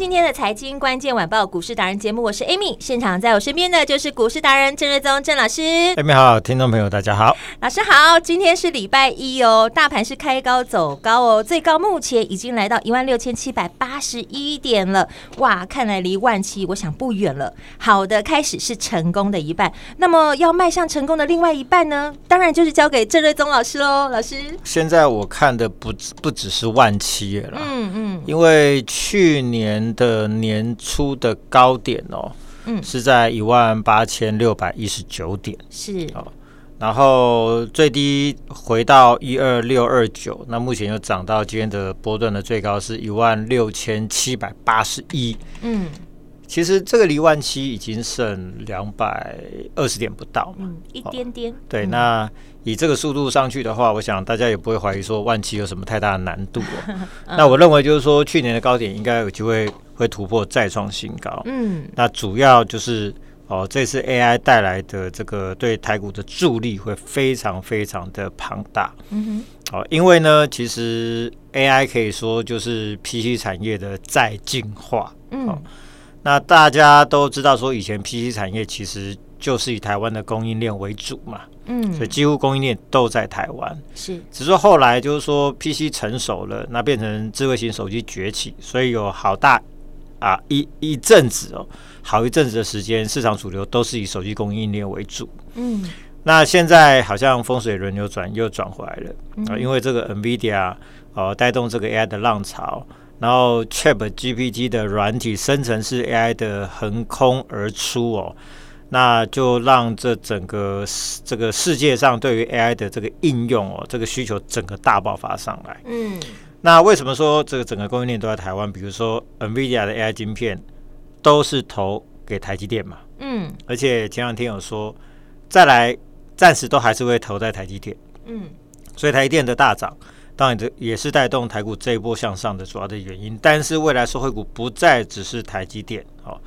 今天的财经关键晚报股市达人节目，我是 Amy，现场在我身边的就是股市达人郑瑞宗郑老师。Amy 好，听众朋友大家好，老师好，今天是礼拜一哦，大盘是开高走高哦，最高目前已经来到一万六千七百八十一点了，哇，看来离万七我想不远了。好的开始是成功的一半，那么要迈向成功的另外一半呢？当然就是交给郑瑞宗老师喽，老师。现在我看的不不只是万七了，嗯嗯，因为去。年的年初的高点哦，嗯，是在一万八千六百一十九点，是。哦，然后最低回到一二六二九，那目前又涨到今天的波段的最高是一万六千七百八十一，嗯。其实这个离万七已经剩两百二十点不到嘛，嗯，一点点。对，那以这个速度上去的话，我想大家也不会怀疑说万七有什么太大的难度哦。那我认为就是说，去年的高点应该有机会会突破再创新高。嗯，那主要就是哦，这次 AI 带来的这个对台股的助力会非常非常的庞大。嗯哼，哦，因为呢，其实 AI 可以说就是 PC 产业的再进化。嗯。那大家都知道，说以前 PC 产业其实就是以台湾的供应链为主嘛，嗯，所以几乎供应链都在台湾，是。只是后来就是说 PC 成熟了，那变成智慧型手机崛起，所以有好大啊一一阵子哦，好一阵子的时间，市场主流都是以手机供应链为主，嗯。那现在好像风水轮流转，又转回来了啊，因为这个 NVIDIA 哦带动这个 AI 的浪潮。然后，ChatGPT 的软体生成式 AI 的横空而出哦，那就让这整个这个世界上对于 AI 的这个应用哦，这个需求整个大爆发上来。嗯，那为什么说这个整个供应链都在台湾？比如说 NVIDIA 的 AI 晶片都是投给台积电嘛。嗯，而且前两天有说，再来暂时都还是会投在台积电。嗯，所以台积电的大涨。当然，这也是带动台股这一波向上的主要的原因。但是，未来受惠股不再只是台积电哦，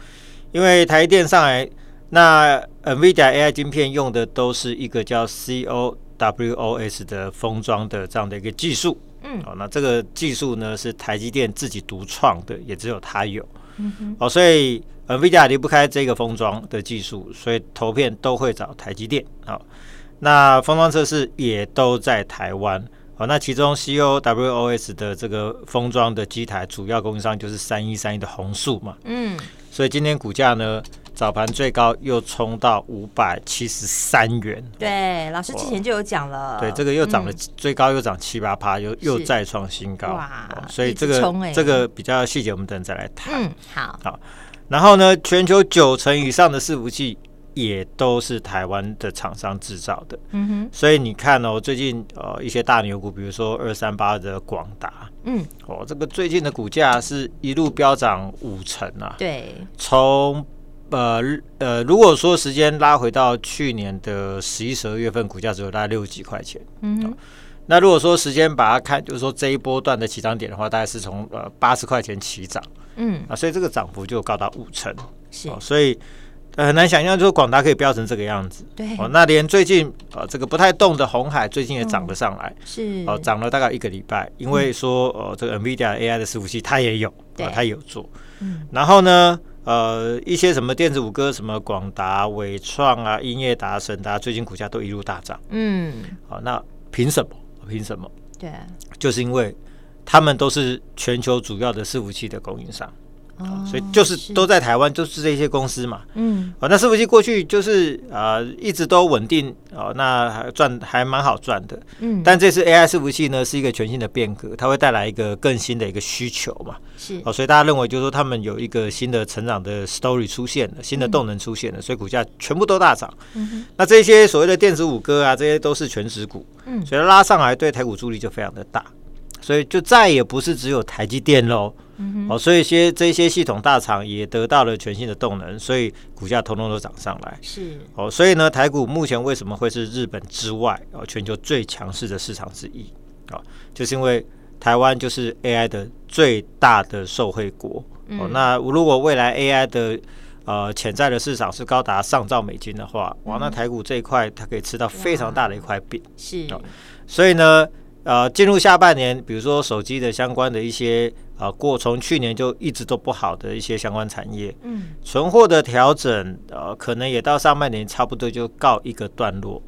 因为台积电上来，那 NVIDIA AI 晶片用的都是一个叫 CoWoS 的封装的这样的一个技术。嗯，哦，那这个技术呢是台积电自己独创的，也只有它有。嗯哼，哦，所以 NVIDIA 离不开这个封装的技术，所以投片都会找台积电。好，那封装测试也都在台湾。好，那其中 CoWoS 的这个封装的机台主要供应商就是三一三一的弘塑嘛，嗯，所以今天股价呢早盘最高又冲到五百七十三元。对，老师之前就有讲了，对，这个又涨了，最高又涨七八趴，又又再创新高。哇，所以这个、欸、这个比较细节，我们等再来谈。嗯，好，好，然后呢，全球九成以上的伺服器。也都是台湾的厂商制造的，嗯哼，所以你看哦，最近呃一些大牛股，比如说二三八的广达，嗯，哦，这个最近的股价是一路飙涨五成啊，对，从呃呃，如果说时间拉回到去年的十一、十二月份，股价只有大概六十几块钱，嗯哼，那如果说时间把它看，就是说这一波段的起涨点的话，大概是从呃八十块钱起涨，嗯啊，所以这个涨幅就高达五成，是，哦所以。呃，很难想象，就是广达可以飙成这个样子。对哦，那连最近呃这个不太动的红海，最近也涨了上来。是哦，涨了大概一个礼拜，因为说呃这个 NVIDIA AI 的伺服器它也有，对，它也有做。嗯。然后呢，呃一些什么电子五哥，什么广达、伟创啊、音乐达、神达，最近股价都一路大涨。嗯。好，那凭什么？凭什么？对，就是因为他们都是全球主要的伺服器的供应商。哦，所以就是都在台湾，就是这些公司嘛。嗯，哦，那伺服器过去就是啊、呃，一直都稳定哦，那还赚还蛮好赚的。嗯，但这次 AI 伺服器呢，是一个全新的变革，它会带来一个更新的一个需求嘛。是哦，所以大家认为就是说他们有一个新的成长的 story 出现了，新的动能出现了，嗯、所以股价全部都大涨。嗯哼，那这些所谓的电子五哥啊，这些都是全值股。嗯，所以拉上来对台股助力就非常的大。所以就再也不是只有台积电喽，嗯、哦，所以些这些系统大厂也得到了全新的动能，所以股价通通都涨上来。是哦，所以呢，台股目前为什么会是日本之外哦全球最强势的市场之一啊、哦？就是因为台湾就是 AI 的最大的受惠国。嗯、哦，那如果未来 AI 的呃潜在的市场是高达上兆美金的话，哇，那台股这一块它可以吃到非常大的一块饼。是哦，所以呢。呃，进入下半年，比如说手机的相关的一些呃，过从去年就一直都不好的一些相关产业，嗯，存货的调整，呃，可能也到上半年差不多就告一个段落，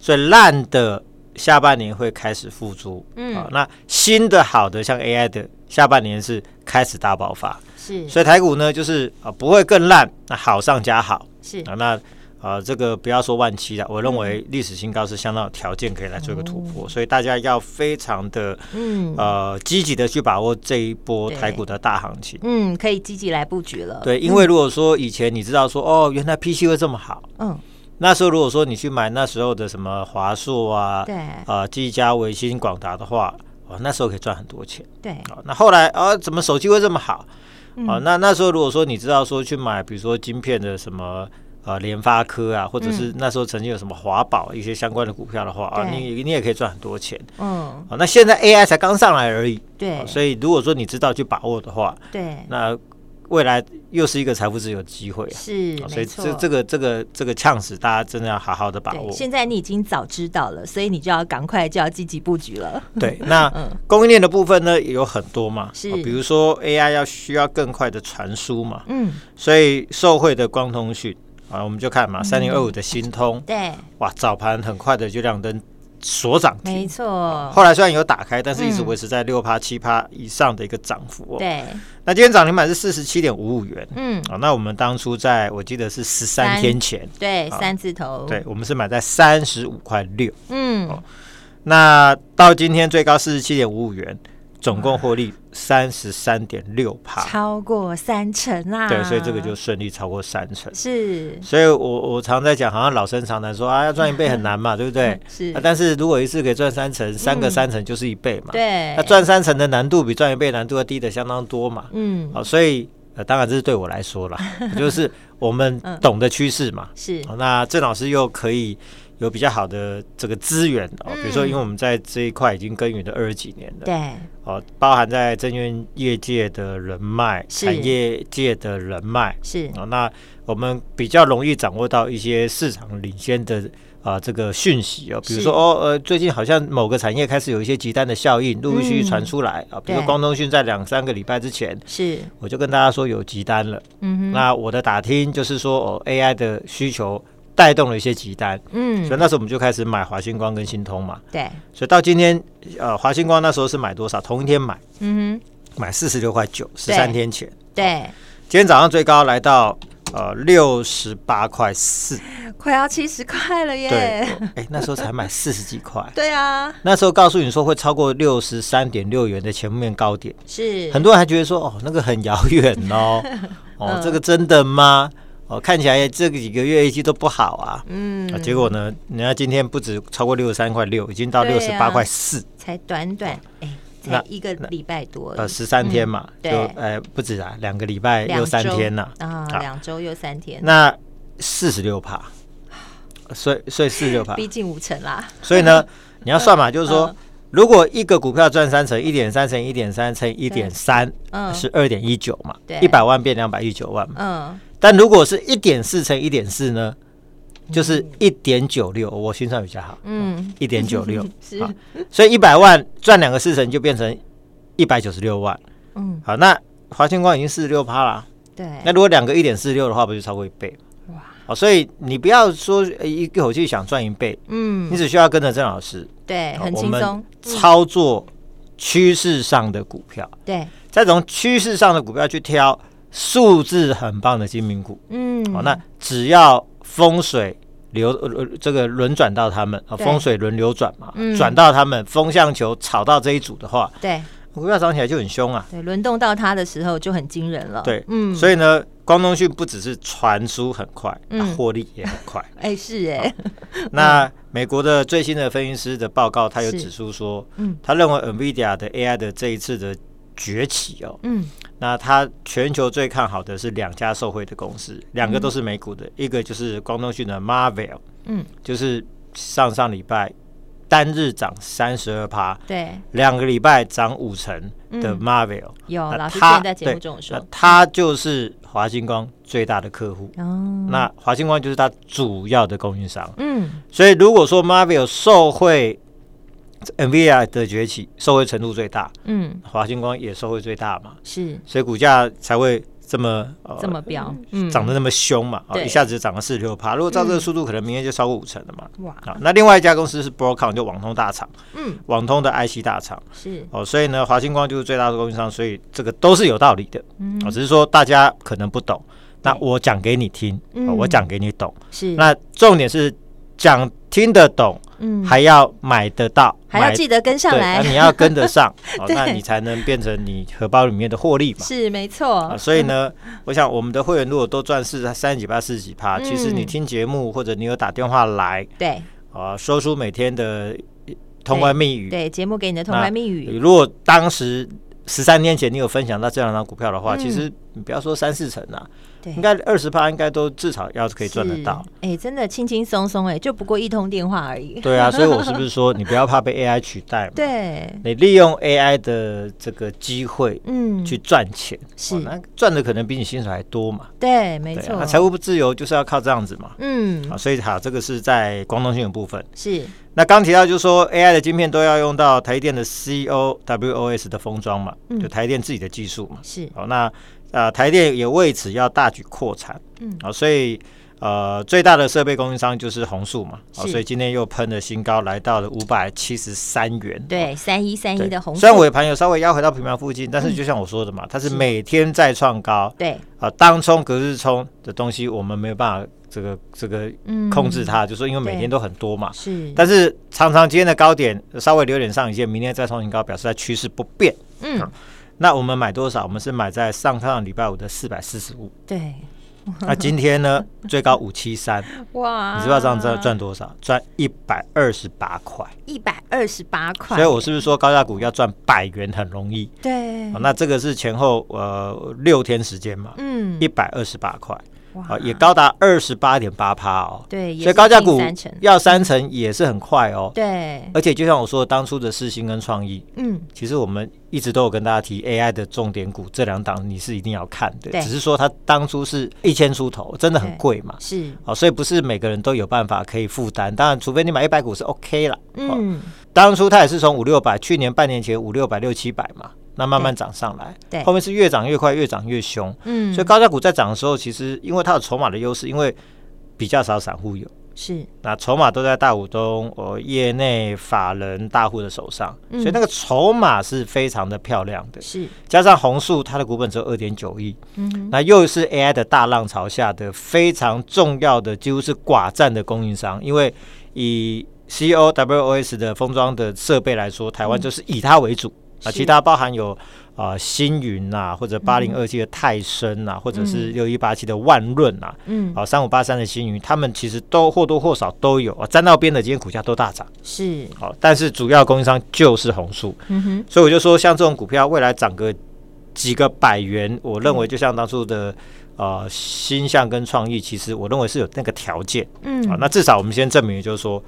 所以烂的下半年会开始复苏，嗯、呃，那新的好的像 AI 的下半年是开始大爆发，是，所以台股呢就是啊、呃、不会更烂，那好上加好，是。啊、呃、那。啊、呃，这个不要说万七了，我认为历史新高是相当有条件可以来做一个突破，嗯、所以大家要非常的嗯呃积极的去把握这一波台股的大行情。嗯，可以积极来布局了。对，因为如果说以前你知道说哦，原来 PC 会这么好，嗯，那时候如果说你去买那时候的什么华硕啊，对，啊技嘉、微星、广达的话，哦，那时候可以赚很多钱。对，啊，那后来啊，怎么手机会这么好？啊，那那时候如果说你知道说去买，比如说晶片的什么。呃，联发科啊，或者是那时候曾经有什么华宝一些相关的股票的话、嗯、啊，你你也可以赚很多钱。嗯，啊，那现在 AI 才刚上来而已。对、啊，所以如果说你知道去把握的话，对，那未来又是一个财富自由机会、啊。是，啊、所以这这个这个这个 chance 大家真的要好好的把握。现在你已经早知道了，所以你就要赶快就要积极布局了。对，那 供应链的部分呢也有很多嘛，是、啊，比如说 AI 要需要更快的传输嘛，嗯，所以受惠的光通讯。啊，我们就看嘛，三零二五的新通，嗯、对，哇，早盘很快的就亮灯锁涨停，没错。后来虽然有打开，但是一直维持在六趴七趴以上的一个涨幅哦。对，那今天涨停板是四十七点五五元，嗯，啊，那我们当初在我记得是十三天前，对，三字头，对，我们是买在三十五块六，嗯，哦，那到今天最高四十七点五五元。总共获利三十三点六帕，超过三成啦。对，所以这个就顺利超过三成。是，所以我我常在讲，好像老生常谈说啊，要赚一倍很难嘛，对不对？是。但是如果一次可以赚三成，三个三成就是一倍嘛。对。那赚三成的难度比赚一倍难度要低的相当多嘛。嗯。好，所以呃，当然这是对我来说啦，就是我们懂的趋势嘛。是。那郑老师又可以。有比较好的这个资源哦，比如说，因为我们在这一块已经耕耘了二十几年了，对，哦，包含在证券业界的人脉、产业界的人脉，是。啊，那我们比较容易掌握到一些市场领先的啊这个讯息哦，比如说哦呃，最近好像某个产业开始有一些集单的效应陆陆续续传出来啊，比如说光通讯在两三个礼拜之前是，我就跟大家说有集单了，嗯哼，那我的打听就是说哦，AI 的需求。带动了一些急单，嗯，所以那时候我们就开始买华星光跟新通嘛，对，所以到今天，呃，华星光那时候是买多少？同一天买，嗯哼，买四十六块九，十三天前，对，今天早上最高来到呃六十八块四，快要七十块了耶，对，哎、欸，那时候才买四十几块，对啊，那时候告诉你说会超过六十三点六元的前面高点，是，很多人还觉得说哦那个很遥远哦，哦这个真的吗？哦，看起来这个几个月业绩都不好啊，嗯，啊、结果呢，人家今天不止超过六十三块六，已经到六十八块四，才短短哎、欸，才一个礼拜多，呃，十三天嘛，嗯、就呃不止啊，两个礼拜又三天了啊，两周又三天，那四十六趴，所以所以四十六趴，逼近五成啦，所以呢，你要算嘛，就是说，如果一个股票赚三成，一点三乘一点三乘一点三，嗯，是二点一九嘛，对，一百万变两百一十九万嘛，嗯。但如果是一点四乘一点四呢，就是一点九六，我心算比较好，嗯，一点九六，是，所以一百万赚两个四成就变成一百九十六万，嗯，好，那华星光已经四十六趴了，对，那如果两个一点四六的话，不就超过一倍？哇，好，所以你不要说一口气想赚一倍，嗯，你只需要跟着郑老师，对，很轻松，操作趋势上的股票，对，再从趋势上的股票去挑。数字很棒的精明股。嗯，好，那只要风水流呃这个轮转到他们，风水轮流转嘛，转到他们风向球炒到这一组的话，对，股票涨起来就很凶啊。对，轮动到它的时候就很惊人了。对，嗯，所以呢，光通讯不只是传输很快，嗯，获利也很快。哎，是哎。那美国的最新的分析师的报告，他有指出说，嗯，他认为 NVIDIA 的 AI 的这一次的崛起哦，嗯。那他全球最看好的是两家受惠的公司，两个都是美股的，嗯、一个就是光通讯的 Marvell，嗯，就是上上礼拜单日涨三十二趴，对，两个礼拜涨五成的 Marvell，、嗯、有老师之前在节目中说，他就是华星光最大的客户，哦，那华星光就是他主要的供应商，嗯，所以如果说 Marvell 受惠。NVIDIA 的崛起受惠程度最大，嗯，华星光也受惠最大嘛，是，所以股价才会这么呃这么飙，嗯。涨得那么凶嘛，啊一下子就涨了四十六趴。如果照这个速度，可能明天就超过五成了嘛。哇，那另外一家公司是 Broadcom，就网通大厂，嗯，网通的 IC 大厂。是。哦，所以呢，华星光就是最大的供应商，所以这个都是有道理的，嗯，只是说大家可能不懂，那我讲给你听，我讲给你懂，是，那重点是讲听得懂。嗯，还要买得到，还要记得跟上来，那你要跟得上，那你才能变成你荷包里面的获利嘛。是没错。所以呢，我想我们的会员如果都赚四三十几趴、四十几趴，其实你听节目或者你有打电话来，对，啊，说出每天的通关密语，对，节目给你的通关密语。如果当时十三年前你有分享到这两张股票的话，其实你不要说三四成啊。应该二十趴，应该都至少要是可以赚得到。哎，真的轻轻松松，哎，就不过一通电话而已。对啊，所以我是不是说，你不要怕被 AI 取代嘛？对，你利用 AI 的这个机会，嗯，去赚钱，是那赚的可能比你薪水还多嘛？对，没错。那财务不自由就是要靠这样子嘛。嗯，啊，所以好，这个是在光通讯的部分。是。那刚提到就是说，AI 的晶片都要用到台积电的 CoWoS 的封装嘛，就台积电自己的技术嘛。是。好，那。呃，台电也为此要大举扩产，嗯，啊，所以呃，最大的设备供应商就是红树嘛，啊，所以今天又喷了新高，来到了五百七十三元，对，三一三一的弘塑，虽然尾盘有稍微压回到平盘附近，但是就像我说的嘛，它是每天在创高，对，啊，当冲隔日冲的东西，我们没有办法这个这个控制它，就是说因为每天都很多嘛，是，但是常常今天的高点稍微留点上影线，明天再创新高，表示它趋势不变，嗯。那我们买多少？我们是买在上上礼拜五的四百四十五。对。那今天呢？最高五七三。哇！你知道这样赚赚多少？赚一百二十八块。一百二十八块。所以我是不是说高价股要赚百元很容易？对。那这个是前后呃六天时间嘛？嗯。一百二十八块。啊，也高达二十八点八趴哦。对，所以高价股要三成也是很快哦。对，而且就像我说的，当初的世星跟创意，嗯，其实我们一直都有跟大家提 AI 的重点股，这两档你是一定要看的。只是说它当初是一千出头，真的很贵嘛。是，哦，所以不是每个人都有办法可以负担。当然，除非你买一百股是 OK 了。嗯，当初它也是从五六百，去年半年前五六百六七百嘛。那慢慢涨上来，对，后面是越涨越快，越涨越凶。嗯，所以高价股在涨的时候，其实因为它有筹码的优势，因为比较少散户有，是。那筹码都在大股东、哦业内法人大户的手上，所以那个筹码是非常的漂亮的。是。加上红树，它的股本只有二点九亿，嗯，那又是 AI 的大浪潮下的非常重要的，几乎是寡占的供应商，因为以 CoWoS 的封装的设备来说，台湾就是以它为主。啊，其他包含有啊、呃、星云呐、啊，或者八零二七的泰森呐、或者是六一八七的万润呐，嗯，啊三五八三的星云，他们其实都或多或少都有啊，沾到边的今天股价都大涨，是，好、啊，但是主要供应商就是红树，嗯哼，所以我就说，像这种股票未来涨个几个百元，我认为就像当初的呃星象跟创意，其实我认为是有那个条件，嗯，啊，那至少我们先证明，就是说。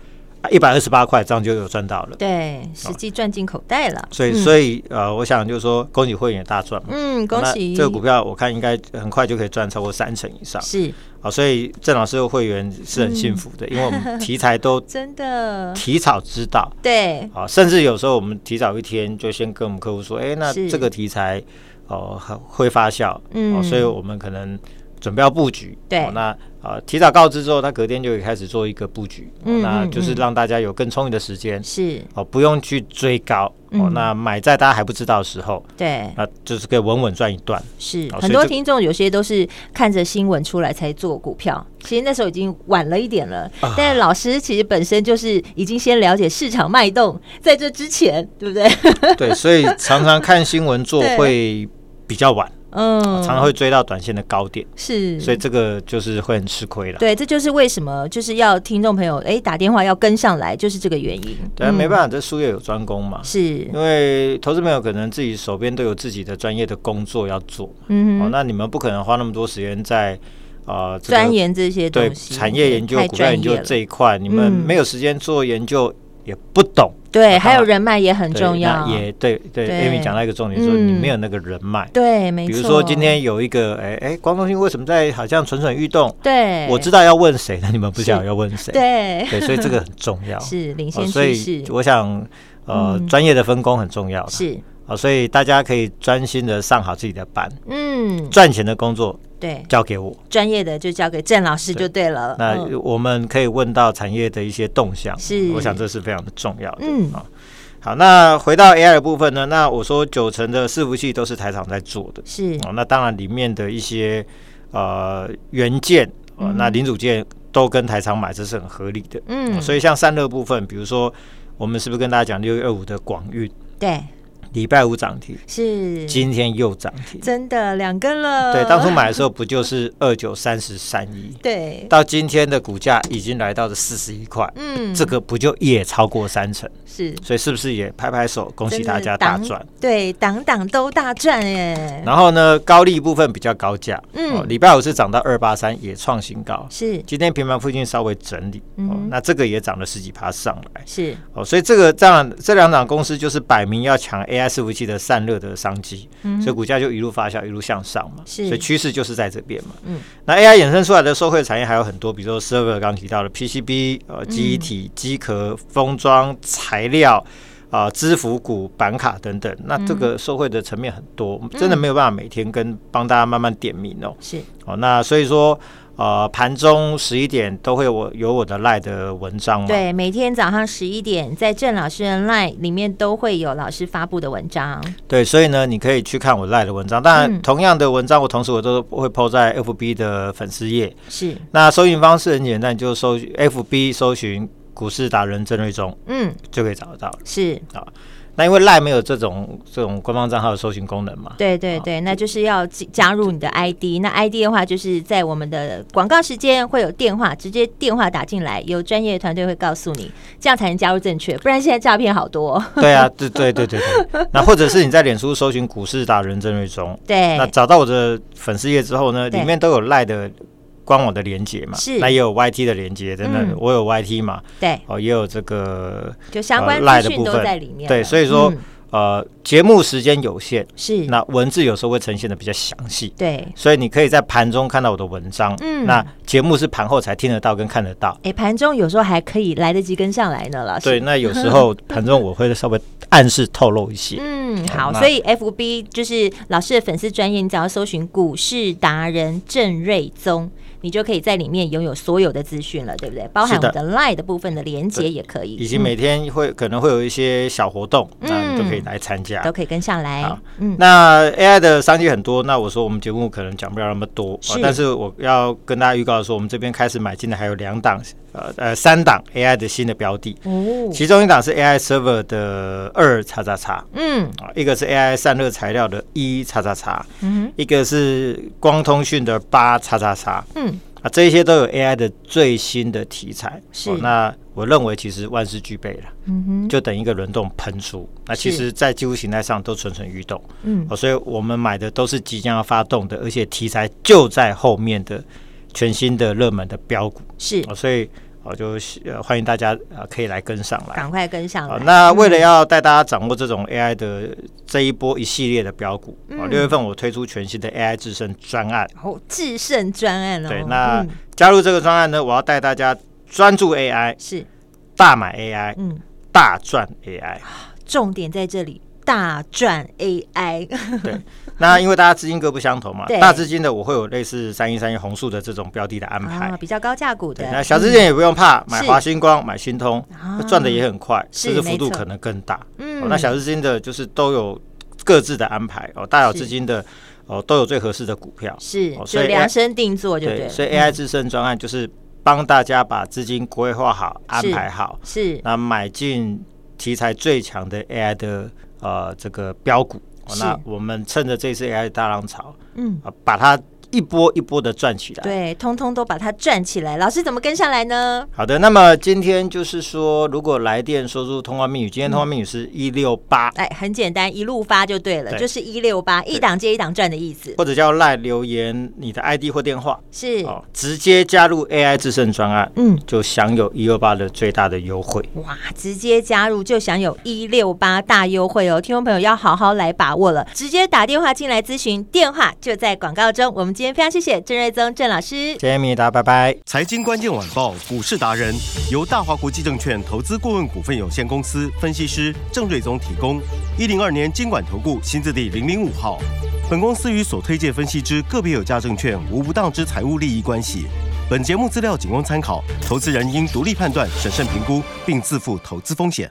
一百二十八块，这样就有赚到了。对，实际赚进口袋了。所以，所以呃，我想就是说，恭喜会员大赚嘛。嗯，恭喜。这个股票我看应该很快就可以赚超过三成以上。是。啊，所以郑老师的会员是很幸福的，因为我们题材都 真的提早知道。对。啊，甚至有时候我们提早一天就先跟我们客户说，哎，那这个题材哦会发酵。嗯。所以我们可能。准备要布局，对，哦、那啊、呃、提早告知之后，他隔天就会开始做一个布局，嗯，哦、那就是让大家有更充裕的时间，是。哦，不用去追高，哦，嗯、那买在大家还不知道的时候，对，那就是可以稳稳赚一段。是、哦、很多听众有些都是看着新闻出来才做股票，其实那时候已经晚了一点了。啊、但是老师其实本身就是已经先了解市场脉动，在这之前，对不对？对，所以常常看新闻做 会比较晚。嗯，常常会追到短线的高点，是，所以这个就是会很吃亏了。对，这就是为什么就是要听众朋友哎打电话要跟上来，就是这个原因。对啊，没办法，这术业有专攻嘛。是，因为投资朋友可能自己手边都有自己的专业的工作要做，嗯，哦，那你们不可能花那么多时间在啊钻研这些东西，对产业研究、股票研究这一块，你们没有时间做研究，也不懂。对，还有人脉也很重要。也对对，Amy 讲到一个重点，说你没有那个人脉。对，没错。比如说今天有一个，哎哎，光通讯为什么在好像蠢蠢欲动？对，我知道要问谁，那你们不晓得要问谁。对对，所以这个很重要。是领先趋势。所以我想，呃，专业的分工很重要。是啊，所以大家可以专心的上好自己的班。嗯，赚钱的工作。对，交给我，专业的就交给郑老师就对了。那我们可以问到产业的一些动向，是，我想这是非常的重要的。嗯，好，好，那回到 AI 的部分呢？那我说九成的伺服器都是台厂在做的，是哦。那当然里面的一些呃元件，呃，那零组件都跟台厂买，这是很合理的。嗯，所以像散热部分，比如说我们是不是跟大家讲六月二五的广运？对。礼拜五涨停，是今天又涨停，真的两根了。对，当初买的时候不就是二九三十三一？对，到今天的股价已经来到了四十一块，嗯，这个不就也超过三成？是，所以是不是也拍拍手，恭喜大家大赚？对，档档都大赚耶。然后呢，高利部分比较高价，嗯，礼拜五是涨到二八三，也创新高。是，今天平盘附近稍微整理，哦，那这个也涨了十几趴上来。是，哦，所以这个这样这两档公司就是摆明要抢 AI 伺服器的散热的商机，所以股价就一路发酵，一路向上嘛。所以趋势就是在这边嘛。嗯，那 AI 衍生出来的受惠产业还有很多，比如说 server 刚提到的 PCB、呃，记忆体、机壳、封装材料啊、支付股、板卡等等。那这个受惠的层面很多，真的没有办法每天跟帮大家慢慢点名哦。是哦，那所以说。呃，盘中十一点都会有我有我的 LINE 的文章嘛？对，每天早上十一点，在郑老师的 LINE 里面都会有老师发布的文章。对，所以呢，你可以去看我 LINE 的文章。当然，同样的文章，我同时我都会 PO 在 FB 的粉丝页。是。那搜寻方式很简单，就搜 FB 搜寻股市达人郑瑞忠，嗯，就可以找得到。是啊。那因为 LINE 没有这种这种官方账号的搜寻功能嘛？对对对，那就是要加入你的 ID。那 ID 的话，就是在我们的广告时间会有电话，直接电话打进来，有专业团队会告诉你，这样才能加入正确。不然现在诈骗好多。对啊，对对对对对。那或者是你在脸书搜寻股市达人郑瑞忠，对，那找到我的粉丝页之后呢，里面都有 LINE 的。官网的连接嘛，是。那也有 YT 的连接，真的，嗯、我有 YT 嘛，对，哦，也有这个就相关资讯都在里面，对，所以说、嗯、呃，节目时间有限，是。那文字有时候会呈现的比较详细，对，所以你可以在盘中看到我的文章，嗯，那节目是盘后才听得到跟看得到，哎、欸，盘中有时候还可以来得及跟上来呢，老师，对，那有时候盘中我会稍微暗示透露一些，嗯，好，所以 FB 就是老师的粉丝专业，你只要搜寻股市达人郑瑞宗。你就可以在里面拥有所有的资讯了，对不对？包含我的 LINE 的部分的连接也可以，以及每天会、嗯、可能会有一些小活动，那你都可以来参加，都可以跟上来。嗯，那 AI 的商机很多，那我说我们节目可能讲不了那么多，是。但是我要跟大家预告说，我们这边开始买进的还有两档，呃呃三档 AI 的新的标的，哦，其中一档是 AI server 的二叉叉叉，嗯，啊，一个是 AI 散热材料的一叉叉叉，嗯，一个是光通讯的八叉叉叉，嗯。啊，这些都有 AI 的最新的题材，是、哦、那我认为其实万事俱备了，嗯哼，就等一个轮动喷出。那其实，在技术形态上都蠢蠢欲动，嗯、哦，所以我们买的都是即将要发动的，而且题材就在后面的全新的热门的标股，是、哦、所以。我就呃欢迎大家啊，可以来跟上来，赶快跟上来。那为了要带大家掌握这种 AI 的这一波一系列的标股，啊，六月份我推出全新的 AI 制胜专案。哦，制胜专案哦。对，那加入这个专案呢，我要带大家专注 AI，是大买 AI，嗯，大赚 AI。重点在这里，大赚 AI。对，那因为大家资金各不相同嘛，大资金的我会有类似三一三一红树的这种标的的安排，啊，比较高价股的。那小资金也不用怕，买是华星光、买新通，啊赚的也很快，是甚至幅度可能更大。嗯哦那小资金的就是都有各自的安排哦，大小资金的哦都有最合适的股票。是哦所以量身定做就对。所以 AI 自身专案就是帮大家把资金规划好、安排好，是那买进题材最强的 AI 的呃这个标股。那我们趁着这次 AI 大浪潮嗯，啊，把它一波一波的赚起来。对，通通都把它赚起来。老师怎么跟上来呢？好的，那么今天就是说，如果来电说出通话密语，今天通话密语是一六八，哎，很简单，一路发就对了，对就是一六八，一档接一档赚的意思。或者叫赖留言你的 ID 或电话，是，哦，直接加入 AI 智胜专案，嗯，就享有一六八的最大的优惠。哇，直接加入就享有一六八大优惠哦！听众朋友要好好来把握了，直接打电话进来咨询，电话就在广告中。我们今天非常谢谢郑瑞宗郑老师。谢谢米达，拜拜。财经关键晚报股市达人由大华国际证券投资顾问股份有限公司分析师郑瑞宗提供。一零二年经管投顾新字第零零五号。本公司与所推荐分析之个别有价证券无不当之财务利益关系。本节目资料仅供参考，投资人应独立判断、审慎评估，并自负投资风险。